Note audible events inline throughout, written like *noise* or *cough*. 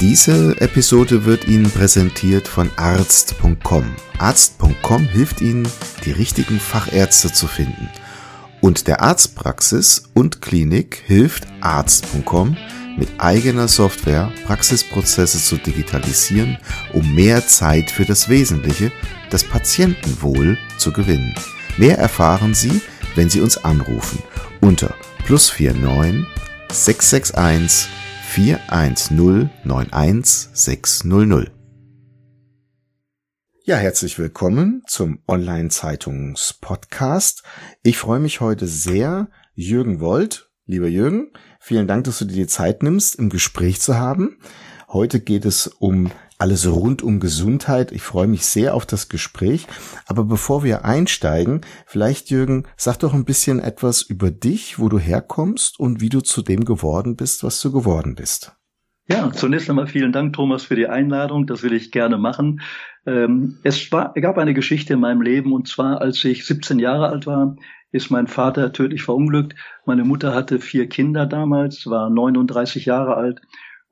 Diese Episode wird Ihnen präsentiert von arzt.com. Arzt.com hilft Ihnen, die richtigen Fachärzte zu finden. Und der Arztpraxis und Klinik hilft Arzt.com mit eigener Software Praxisprozesse zu digitalisieren, um mehr Zeit für das Wesentliche, das Patientenwohl, zu gewinnen. Mehr erfahren Sie, wenn Sie uns anrufen unter plus 49 661 410 91600. Ja, herzlich willkommen zum Online-Zeitungs-Podcast. Ich freue mich heute sehr, Jürgen Woldt, lieber Jürgen, vielen Dank, dass du dir die Zeit nimmst, im Gespräch zu haben. Heute geht es um alles rund um Gesundheit. Ich freue mich sehr auf das Gespräch. Aber bevor wir einsteigen, vielleicht Jürgen, sag doch ein bisschen etwas über dich, wo du herkommst und wie du zu dem geworden bist, was du geworden bist. Ja, zunächst einmal vielen Dank, Thomas, für die Einladung. Das will ich gerne machen. Ähm, es gab eine Geschichte in meinem Leben und zwar, als ich 17 Jahre alt war, ist mein Vater tödlich verunglückt. Meine Mutter hatte vier Kinder damals, war 39 Jahre alt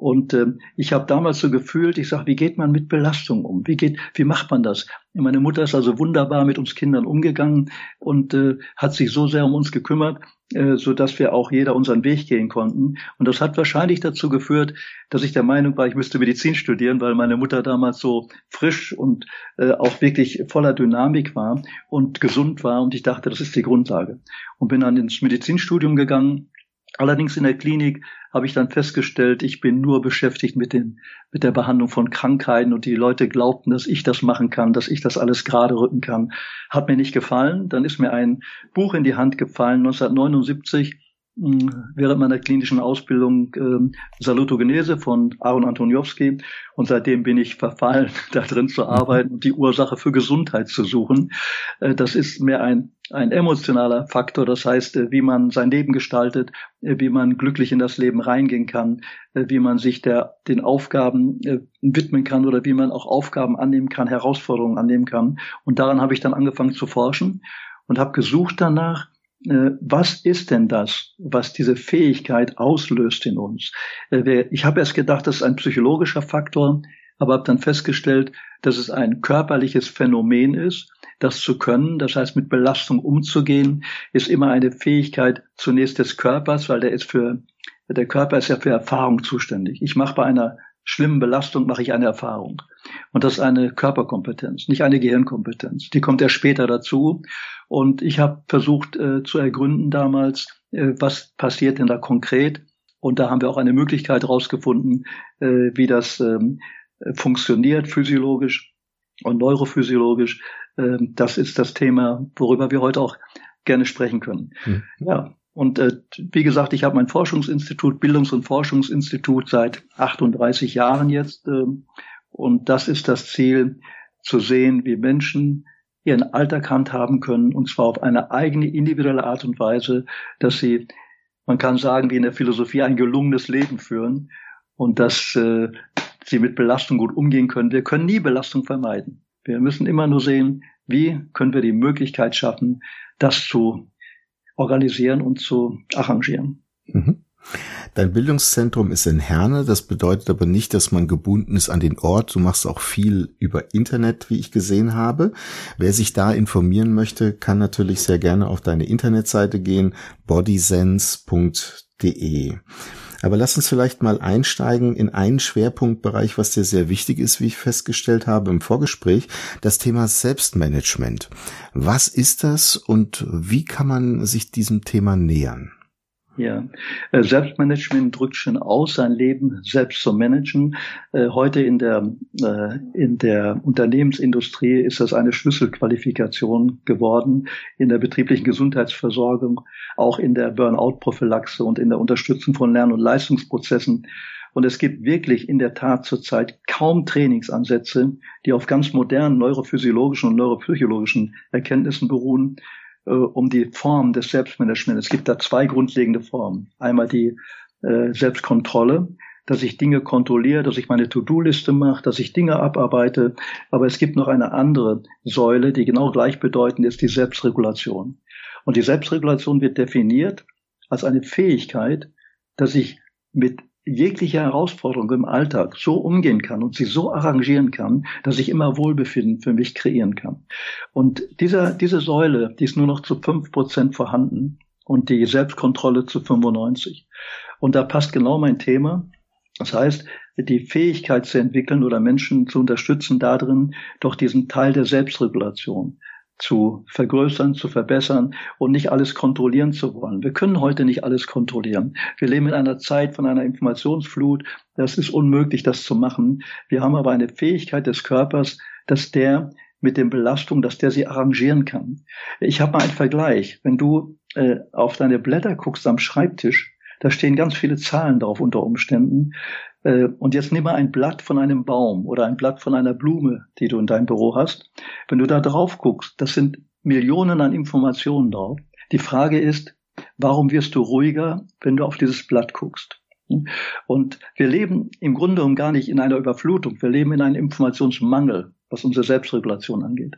und äh, ich habe damals so gefühlt, ich sage, wie geht man mit Belastung um? Wie geht, wie macht man das? Meine Mutter ist also wunderbar mit uns Kindern umgegangen und äh, hat sich so sehr um uns gekümmert, äh, so dass wir auch jeder unseren Weg gehen konnten. Und das hat wahrscheinlich dazu geführt, dass ich der Meinung war, ich müsste Medizin studieren, weil meine Mutter damals so frisch und äh, auch wirklich voller Dynamik war und gesund war. Und ich dachte, das ist die Grundlage. Und bin dann ins Medizinstudium gegangen Allerdings in der Klinik habe ich dann festgestellt, ich bin nur beschäftigt mit, den, mit der Behandlung von Krankheiten und die Leute glaubten, dass ich das machen kann, dass ich das alles gerade rücken kann. Hat mir nicht gefallen. Dann ist mir ein Buch in die Hand gefallen, 1979, während meiner klinischen Ausbildung äh, Salutogenese von Aaron Antoniowski und seitdem bin ich verfallen, *laughs* da drin zu arbeiten und die Ursache für Gesundheit zu suchen. Äh, das ist mehr ein, ein emotionaler Faktor, das heißt, äh, wie man sein Leben gestaltet, äh, wie man glücklich in das Leben reingehen kann, äh, wie man sich der, den Aufgaben widmen kann oder wie man auch Aufgaben annehmen kann, Herausforderungen annehmen kann. Und daran habe ich dann angefangen zu forschen und habe gesucht danach, was ist denn das, was diese Fähigkeit auslöst in uns? Ich habe erst gedacht, das ist ein psychologischer Faktor, aber habe dann festgestellt, dass es ein körperliches Phänomen ist. Das zu können, das heißt mit Belastung umzugehen, ist immer eine Fähigkeit zunächst des Körpers, weil der ist für der Körper ist ja für Erfahrung zuständig. Ich mache bei einer schlimmen Belastung mache ich eine Erfahrung. Und das ist eine Körperkompetenz, nicht eine Gehirnkompetenz. Die kommt erst später dazu. Und ich habe versucht äh, zu ergründen damals, äh, was passiert denn da konkret. Und da haben wir auch eine Möglichkeit herausgefunden, äh, wie das ähm, funktioniert, physiologisch und neurophysiologisch. Ähm, das ist das Thema, worüber wir heute auch gerne sprechen können. Mhm. Ja. Und äh, wie gesagt, ich habe mein Forschungsinstitut, Bildungs- und Forschungsinstitut seit 38 Jahren jetzt. Äh, und das ist das Ziel, zu sehen, wie Menschen ihren Alltag handhaben können, und zwar auf eine eigene individuelle Art und Weise, dass sie, man kann sagen, wie in der Philosophie ein gelungenes Leben führen und dass äh, sie mit Belastung gut umgehen können. Wir können nie Belastung vermeiden. Wir müssen immer nur sehen, wie können wir die Möglichkeit schaffen, das zu organisieren und zu arrangieren. Mhm. Dein Bildungszentrum ist in Herne. Das bedeutet aber nicht, dass man gebunden ist an den Ort. Du machst auch viel über Internet, wie ich gesehen habe. Wer sich da informieren möchte, kann natürlich sehr gerne auf deine Internetseite gehen, bodysense.de. Aber lass uns vielleicht mal einsteigen in einen Schwerpunktbereich, was dir sehr wichtig ist, wie ich festgestellt habe im Vorgespräch, das Thema Selbstmanagement. Was ist das und wie kann man sich diesem Thema nähern? Ja, äh, Selbstmanagement drückt schon aus, sein Leben selbst zu managen. Äh, heute in der, äh, in der Unternehmensindustrie ist das eine Schlüsselqualifikation geworden, in der betrieblichen Gesundheitsversorgung, auch in der Burnout-Prophylaxe und in der Unterstützung von Lern- und Leistungsprozessen. Und es gibt wirklich in der Tat zurzeit kaum Trainingsansätze, die auf ganz modernen neurophysiologischen und neuropsychologischen Erkenntnissen beruhen, äh, um die Form des Selbstmanagements. Es gibt da zwei grundlegende Formen. Einmal die äh, Selbstkontrolle, dass ich Dinge kontrolliere, dass ich meine To-Do-Liste mache, dass ich Dinge abarbeite. Aber es gibt noch eine andere Säule, die genau gleichbedeutend ist, die Selbstregulation. Und die Selbstregulation wird definiert als eine Fähigkeit, dass ich mit jeglicher Herausforderung im Alltag so umgehen kann und sie so arrangieren kann, dass ich immer Wohlbefinden für mich kreieren kann. Und dieser, diese Säule, die ist nur noch zu fünf Prozent vorhanden und die Selbstkontrolle zu 95. Und da passt genau mein Thema. Das heißt, die Fähigkeit zu entwickeln oder Menschen zu unterstützen darin, doch diesen Teil der Selbstregulation zu vergrößern, zu verbessern und nicht alles kontrollieren zu wollen. Wir können heute nicht alles kontrollieren. Wir leben in einer Zeit von einer Informationsflut. Das ist unmöglich, das zu machen. Wir haben aber eine Fähigkeit des Körpers, dass der mit den Belastungen, dass der sie arrangieren kann. Ich habe mal einen Vergleich. Wenn du äh, auf deine Blätter guckst am Schreibtisch, da stehen ganz viele Zahlen drauf unter Umständen. Äh, und jetzt nimm mal ein Blatt von einem Baum oder ein Blatt von einer Blume, die du in deinem Büro hast. Wenn du da drauf guckst, das sind Millionen an Informationen drauf. Die Frage ist, warum wirst du ruhiger, wenn du auf dieses Blatt guckst? Und wir leben im Grunde genommen gar nicht in einer Überflutung. Wir leben in einem Informationsmangel, was unsere Selbstregulation angeht.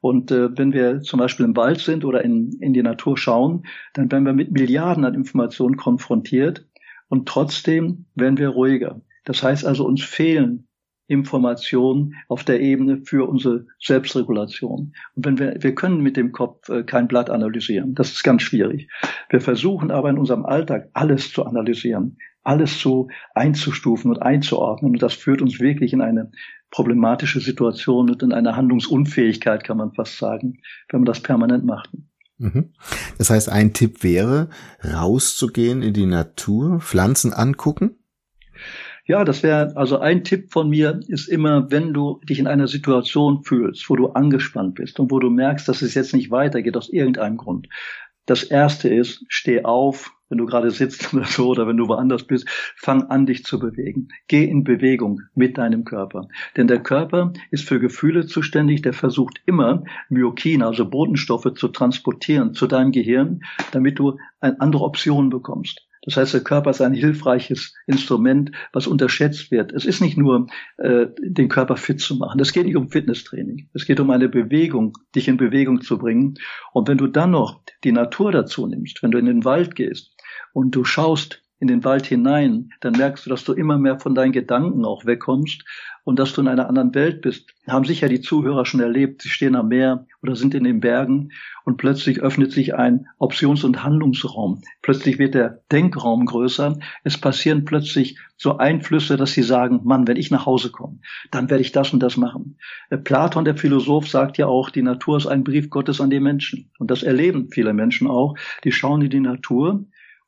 Und äh, wenn wir zum Beispiel im Wald sind oder in, in die Natur schauen, dann werden wir mit Milliarden an Informationen konfrontiert und trotzdem werden wir ruhiger. Das heißt also, uns fehlen Informationen auf der Ebene für unsere Selbstregulation. Und wenn wir, wir können mit dem Kopf äh, kein Blatt analysieren. Das ist ganz schwierig. Wir versuchen aber in unserem Alltag alles zu analysieren, alles so einzustufen und einzuordnen. Und das führt uns wirklich in eine problematische Situation und in eine Handlungsunfähigkeit, kann man fast sagen, wenn man das permanent macht. Mhm. Das heißt, ein Tipp wäre, rauszugehen in die Natur, Pflanzen angucken? Ja, das wäre, also ein Tipp von mir ist immer, wenn du dich in einer Situation fühlst, wo du angespannt bist und wo du merkst, dass es jetzt nicht weitergeht aus irgendeinem Grund. Das erste ist, steh auf, wenn du gerade sitzt *laughs* oder so oder wenn du woanders bist, fang an, dich zu bewegen. Geh in Bewegung mit deinem Körper. Denn der Körper ist für Gefühle zuständig, der versucht immer Myokine, also Botenstoffe zu transportieren zu deinem Gehirn, damit du eine andere Option bekommst. Das heißt, der Körper ist ein hilfreiches Instrument, was unterschätzt wird. Es ist nicht nur, äh, den Körper fit zu machen. Es geht nicht um Fitnesstraining. Es geht um eine Bewegung, dich in Bewegung zu bringen. Und wenn du dann noch die Natur dazu nimmst, wenn du in den Wald gehst und du schaust in den Wald hinein, dann merkst du, dass du immer mehr von deinen Gedanken auch wegkommst und dass du in einer anderen Welt bist. Haben sicher die Zuhörer schon erlebt. Sie stehen am Meer oder sind in den Bergen und plötzlich öffnet sich ein Options- und Handlungsraum. Plötzlich wird der Denkraum größer. Es passieren plötzlich so Einflüsse, dass sie sagen, Mann, wenn ich nach Hause komme, dann werde ich das und das machen. Äh, Platon, der Philosoph, sagt ja auch, die Natur ist ein Brief Gottes an die Menschen. Und das erleben viele Menschen auch. Die schauen in die Natur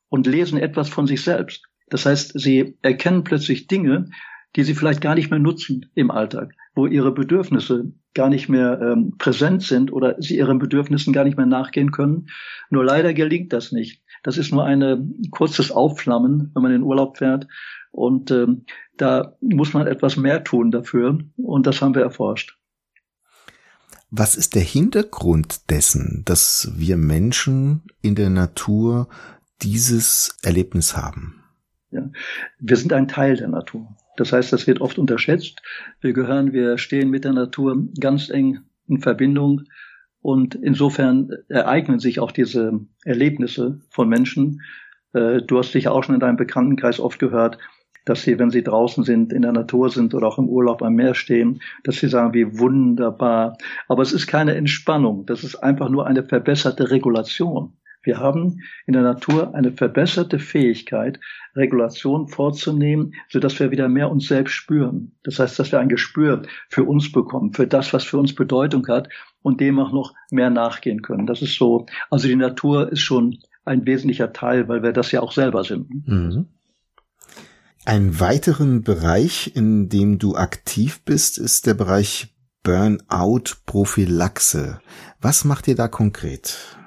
und lesen etwas von sich selbst. Das heißt, sie erkennen plötzlich Dinge, die sie vielleicht gar nicht mehr nutzen im Alltag, wo ihre Bedürfnisse gar nicht mehr ähm, präsent sind oder sie ihren Bedürfnissen gar nicht mehr nachgehen können. Nur leider gelingt das nicht. Das ist nur ein kurzes Aufflammen, wenn man in Urlaub fährt. Und ähm, da muss man etwas mehr tun dafür. Und das haben wir erforscht. Was ist der Hintergrund dessen, dass wir Menschen in der Natur dieses Erlebnis haben? Ja, wir sind ein Teil der Natur. Das heißt, das wird oft unterschätzt. Wir gehören, wir stehen mit der Natur ganz eng in Verbindung. Und insofern ereignen sich auch diese Erlebnisse von Menschen. Äh, du hast sicher auch schon in deinem Bekanntenkreis oft gehört, dass sie, wenn sie draußen sind, in der Natur sind oder auch im Urlaub am Meer stehen, dass sie sagen, wie wunderbar. Aber es ist keine Entspannung. Das ist einfach nur eine verbesserte Regulation. Wir haben in der Natur eine verbesserte Fähigkeit, Regulation vorzunehmen, sodass wir wieder mehr uns selbst spüren. Das heißt, dass wir ein Gespür für uns bekommen, für das, was für uns Bedeutung hat und dem auch noch mehr nachgehen können. Das ist so. Also die Natur ist schon ein wesentlicher Teil, weil wir das ja auch selber sind. Mhm. Ein weiteren Bereich, in dem du aktiv bist, ist der Bereich Burnout-Prophylaxe. Was macht ihr da konkret?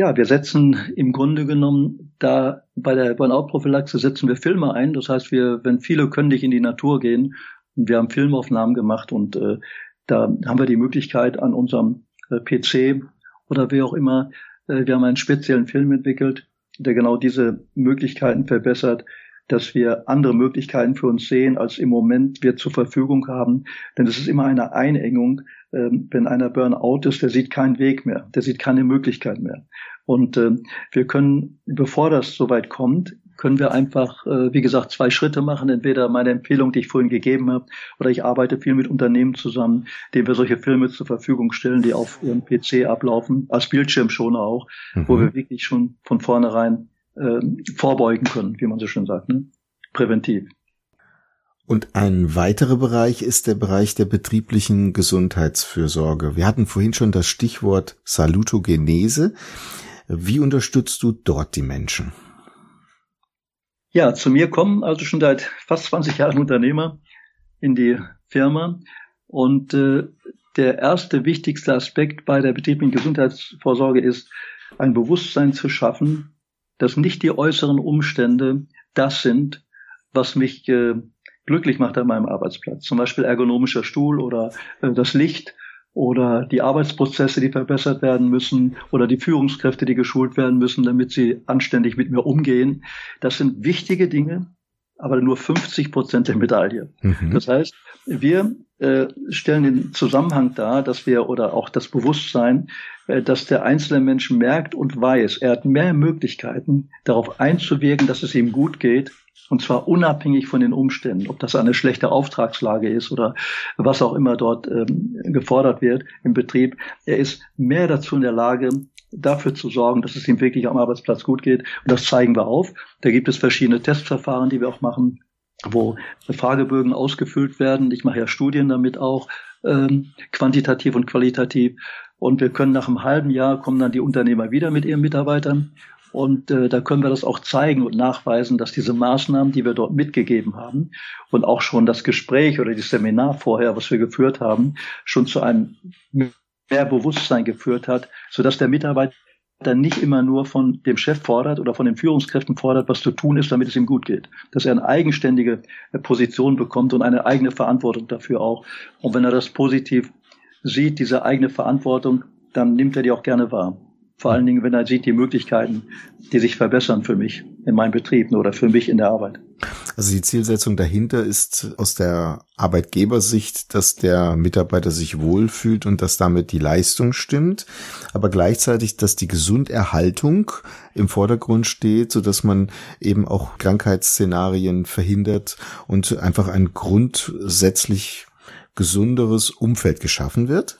Ja, wir setzen im Grunde genommen da bei der Burnout-Prophylaxe setzen wir Filme ein. Das heißt, wir, wenn viele nicht in die Natur gehen, wir haben Filmaufnahmen gemacht und äh, da haben wir die Möglichkeit an unserem äh, PC oder wie auch immer, äh, wir haben einen speziellen Film entwickelt, der genau diese Möglichkeiten verbessert, dass wir andere Möglichkeiten für uns sehen, als im Moment wir zur Verfügung haben. Denn es ist immer eine Einengung. Ähm, wenn einer Burnout ist, der sieht keinen Weg mehr, der sieht keine Möglichkeit mehr. Und äh, wir können, bevor das soweit kommt, können wir einfach, äh, wie gesagt, zwei Schritte machen. Entweder meine Empfehlung, die ich vorhin gegeben habe, oder ich arbeite viel mit Unternehmen zusammen, denen wir solche Filme zur Verfügung stellen, die auf ihrem PC ablaufen, als Bildschirmschoner auch, mhm. wo wir wirklich schon von vornherein äh, vorbeugen können, wie man so schön sagt, ne? präventiv. Und ein weiterer Bereich ist der Bereich der betrieblichen Gesundheitsfürsorge. Wir hatten vorhin schon das Stichwort Salutogenese. Wie unterstützt du dort die Menschen? Ja, zu mir kommen also schon seit fast 20 Jahren Unternehmer in die Firma und äh, der erste wichtigste Aspekt bei der betrieblichen Gesundheitsvorsorge ist, ein Bewusstsein zu schaffen, dass nicht die äußeren Umstände das sind, was mich äh, glücklich macht an meinem Arbeitsplatz. Zum Beispiel ergonomischer Stuhl oder äh, das Licht oder die Arbeitsprozesse, die verbessert werden müssen oder die Führungskräfte, die geschult werden müssen, damit sie anständig mit mir umgehen. Das sind wichtige Dinge, aber nur 50 Prozent der Medaille. Mhm. Das heißt, wir äh, stellen den Zusammenhang dar, dass wir oder auch das Bewusstsein, äh, dass der einzelne Mensch merkt und weiß, er hat mehr Möglichkeiten, darauf einzuwirken, dass es ihm gut geht, und zwar unabhängig von den Umständen, ob das eine schlechte Auftragslage ist oder was auch immer dort ähm, gefordert wird im Betrieb. Er ist mehr dazu in der Lage, dafür zu sorgen, dass es ihm wirklich am Arbeitsplatz gut geht. Und das zeigen wir auf. Da gibt es verschiedene Testverfahren, die wir auch machen, wo Fragebögen ausgefüllt werden. Ich mache ja Studien damit auch, ähm, quantitativ und qualitativ. Und wir können nach einem halben Jahr kommen dann die Unternehmer wieder mit ihren Mitarbeitern und äh, da können wir das auch zeigen und nachweisen, dass diese Maßnahmen, die wir dort mitgegeben haben und auch schon das Gespräch oder das Seminar vorher, was wir geführt haben, schon zu einem mehr Bewusstsein geführt hat, sodass der Mitarbeiter nicht immer nur von dem Chef fordert oder von den Führungskräften fordert, was zu tun ist, damit es ihm gut geht. Dass er eine eigenständige äh, Position bekommt und eine eigene Verantwortung dafür auch. Und wenn er das positiv sieht, diese eigene Verantwortung, dann nimmt er die auch gerne wahr. Vor allen Dingen, wenn er sieht die Möglichkeiten, die sich verbessern für mich in meinem Betrieb oder für mich in der Arbeit. Also die Zielsetzung dahinter ist aus der Arbeitgebersicht, dass der Mitarbeiter sich wohlfühlt und dass damit die Leistung stimmt, aber gleichzeitig, dass die Gesunderhaltung im Vordergrund steht, so dass man eben auch Krankheitsszenarien verhindert und einfach ein grundsätzlich gesunderes Umfeld geschaffen wird.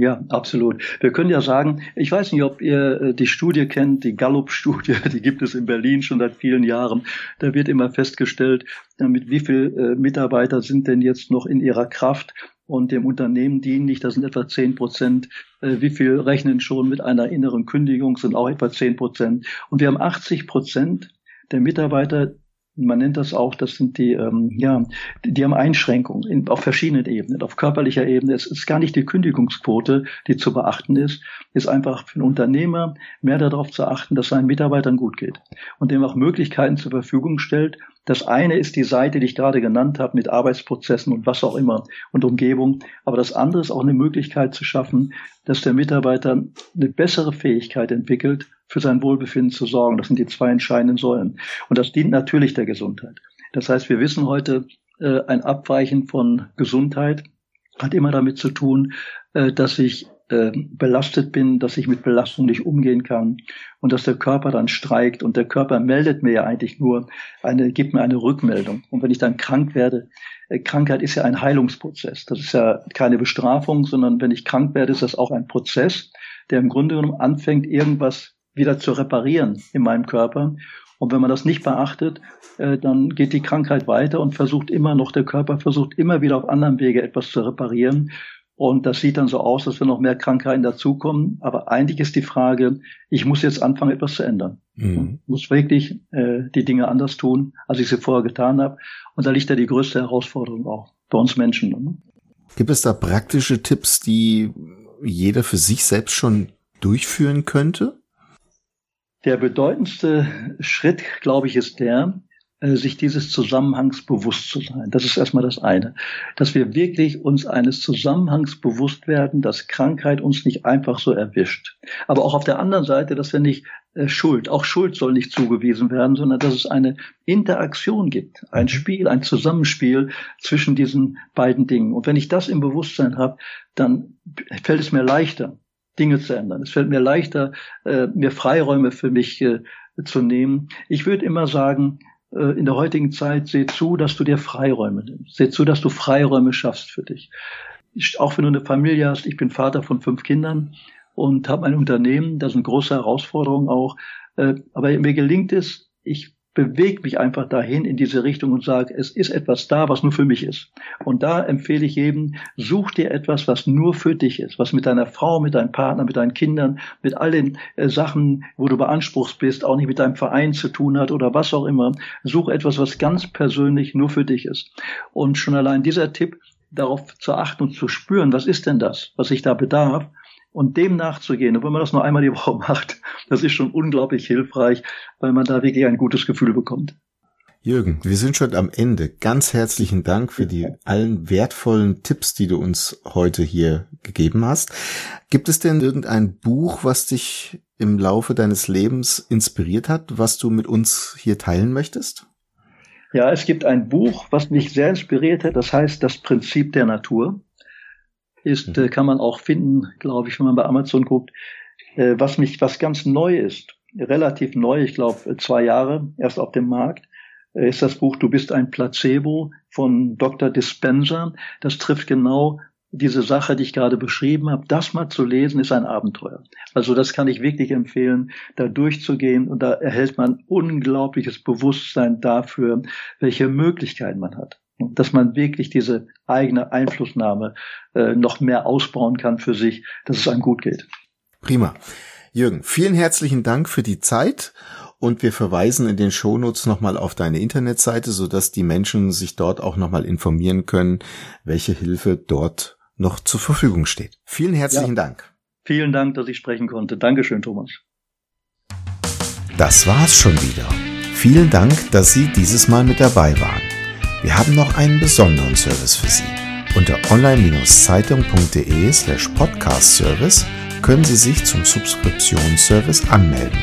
Ja, absolut. Wir können ja sagen, ich weiß nicht, ob ihr äh, die Studie kennt, die Gallup-Studie, *laughs* die gibt es in Berlin schon seit vielen Jahren. Da wird immer festgestellt, mit wie viel äh, Mitarbeiter sind denn jetzt noch in ihrer Kraft und dem Unternehmen dienlich, das sind etwa zehn Prozent. Äh, wie viel rechnen schon mit einer inneren Kündigung, sind auch etwa zehn Prozent. Und wir haben 80 Prozent der Mitarbeiter, man nennt das auch, das sind die, ähm, ja, die, haben Einschränkungen in, auf verschiedenen Ebenen. Auf körperlicher Ebene es ist gar nicht die Kündigungsquote, die zu beachten ist, ist einfach für einen Unternehmer mehr darauf zu achten, dass seinen Mitarbeitern gut geht und dem auch Möglichkeiten zur Verfügung stellt. Das eine ist die Seite, die ich gerade genannt habe, mit Arbeitsprozessen und was auch immer und Umgebung. Aber das andere ist auch eine Möglichkeit zu schaffen, dass der Mitarbeiter eine bessere Fähigkeit entwickelt, für sein Wohlbefinden zu sorgen. Das sind die zwei entscheidenden Säulen. Und das dient natürlich der Gesundheit. Das heißt, wir wissen heute, äh, ein Abweichen von Gesundheit hat immer damit zu tun, äh, dass ich äh, belastet bin, dass ich mit Belastung nicht umgehen kann und dass der Körper dann streikt und der Körper meldet mir ja eigentlich nur eine, gibt mir eine Rückmeldung. Und wenn ich dann krank werde, äh, Krankheit ist ja ein Heilungsprozess. Das ist ja keine Bestrafung, sondern wenn ich krank werde, ist das auch ein Prozess, der im Grunde genommen anfängt, irgendwas wieder zu reparieren in meinem Körper. Und wenn man das nicht beachtet, äh, dann geht die Krankheit weiter und versucht immer noch, der Körper versucht immer wieder auf anderem Wege etwas zu reparieren. Und das sieht dann so aus, dass wir noch mehr Krankheiten dazukommen. Aber eigentlich ist die Frage, ich muss jetzt anfangen, etwas zu ändern. Mhm. Ich muss wirklich äh, die Dinge anders tun, als ich sie vorher getan habe. Und da liegt ja die größte Herausforderung auch bei uns Menschen. Ne? Gibt es da praktische Tipps, die jeder für sich selbst schon durchführen könnte? Der bedeutendste Schritt, glaube ich, ist der, sich dieses Zusammenhangs bewusst zu sein. Das ist erstmal das eine. Dass wir wirklich uns eines Zusammenhangs bewusst werden, dass Krankheit uns nicht einfach so erwischt. Aber auch auf der anderen Seite, dass wir nicht äh, Schuld, auch Schuld soll nicht zugewiesen werden, sondern dass es eine Interaktion gibt, ein mhm. Spiel, ein Zusammenspiel zwischen diesen beiden Dingen. Und wenn ich das im Bewusstsein habe, dann fällt es mir leichter, Dinge zu ändern. Es fällt mir leichter, äh, mir Freiräume für mich zu nehmen. Ich würde immer sagen, äh, in der heutigen Zeit, seh zu, dass du dir Freiräume nimmst. Seh zu, dass du Freiräume schaffst für dich. Ich, auch wenn du eine Familie hast, ich bin Vater von fünf Kindern und habe ein Unternehmen, das sind große Herausforderungen auch. Äh, aber mir gelingt es, ich bewege mich einfach dahin in diese Richtung und sage, es ist etwas da, was nur für mich ist. Und da empfehle ich jedem, such dir etwas, was nur für dich ist, was mit deiner Frau, mit deinem Partner, mit deinen Kindern, mit all den äh, Sachen, wo du beanspruchst bist, auch nicht mit deinem Verein zu tun hat oder was auch immer. Such etwas, was ganz persönlich nur für dich ist. Und schon allein dieser Tipp, darauf zu achten und zu spüren, was ist denn das, was ich da bedarf, und dem nachzugehen, und wenn man das nur einmal die Woche *laughs* macht, das ist schon unglaublich hilfreich, weil man da wirklich ein gutes Gefühl bekommt. Jürgen, wir sind schon am Ende. Ganz herzlichen Dank für die allen wertvollen Tipps, die du uns heute hier gegeben hast. Gibt es denn irgendein Buch, was dich im Laufe deines Lebens inspiriert hat, was du mit uns hier teilen möchtest? Ja, es gibt ein Buch, was mich sehr inspiriert hat, das heißt Das Prinzip der Natur ist, mhm. äh, kann man auch finden, glaube ich, wenn man bei Amazon guckt, äh, was mich, was ganz neu ist, relativ neu, ich glaube zwei Jahre erst auf dem Markt, äh, ist das Buch Du bist ein Placebo von Dr. Dispenser. Das trifft genau diese Sache, die ich gerade beschrieben habe, das mal zu lesen, ist ein Abenteuer. Also das kann ich wirklich empfehlen, da durchzugehen und da erhält man unglaubliches Bewusstsein dafür, welche Möglichkeiten man hat dass man wirklich diese eigene Einflussnahme äh, noch mehr ausbauen kann für sich, dass es einem gut geht. Prima. Jürgen, vielen herzlichen Dank für die Zeit und wir verweisen in den Shownotes nochmal auf deine Internetseite, sodass die Menschen sich dort auch nochmal informieren können, welche Hilfe dort noch zur Verfügung steht. Vielen herzlichen ja. Dank. Vielen Dank, dass ich sprechen konnte. Dankeschön, Thomas. Das war's schon wieder. Vielen Dank, dass Sie dieses Mal mit dabei waren. Wir haben noch einen besonderen Service für Sie. Unter online-zeitung.de slash podcast-service können Sie sich zum Subskriptionsservice anmelden.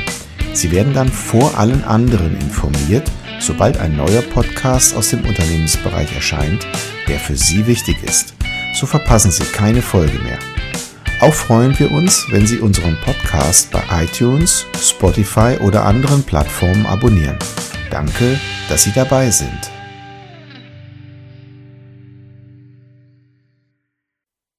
Sie werden dann vor allen anderen informiert, sobald ein neuer Podcast aus dem Unternehmensbereich erscheint, der für Sie wichtig ist. So verpassen Sie keine Folge mehr. Auch freuen wir uns, wenn Sie unseren Podcast bei iTunes, Spotify oder anderen Plattformen abonnieren. Danke, dass Sie dabei sind.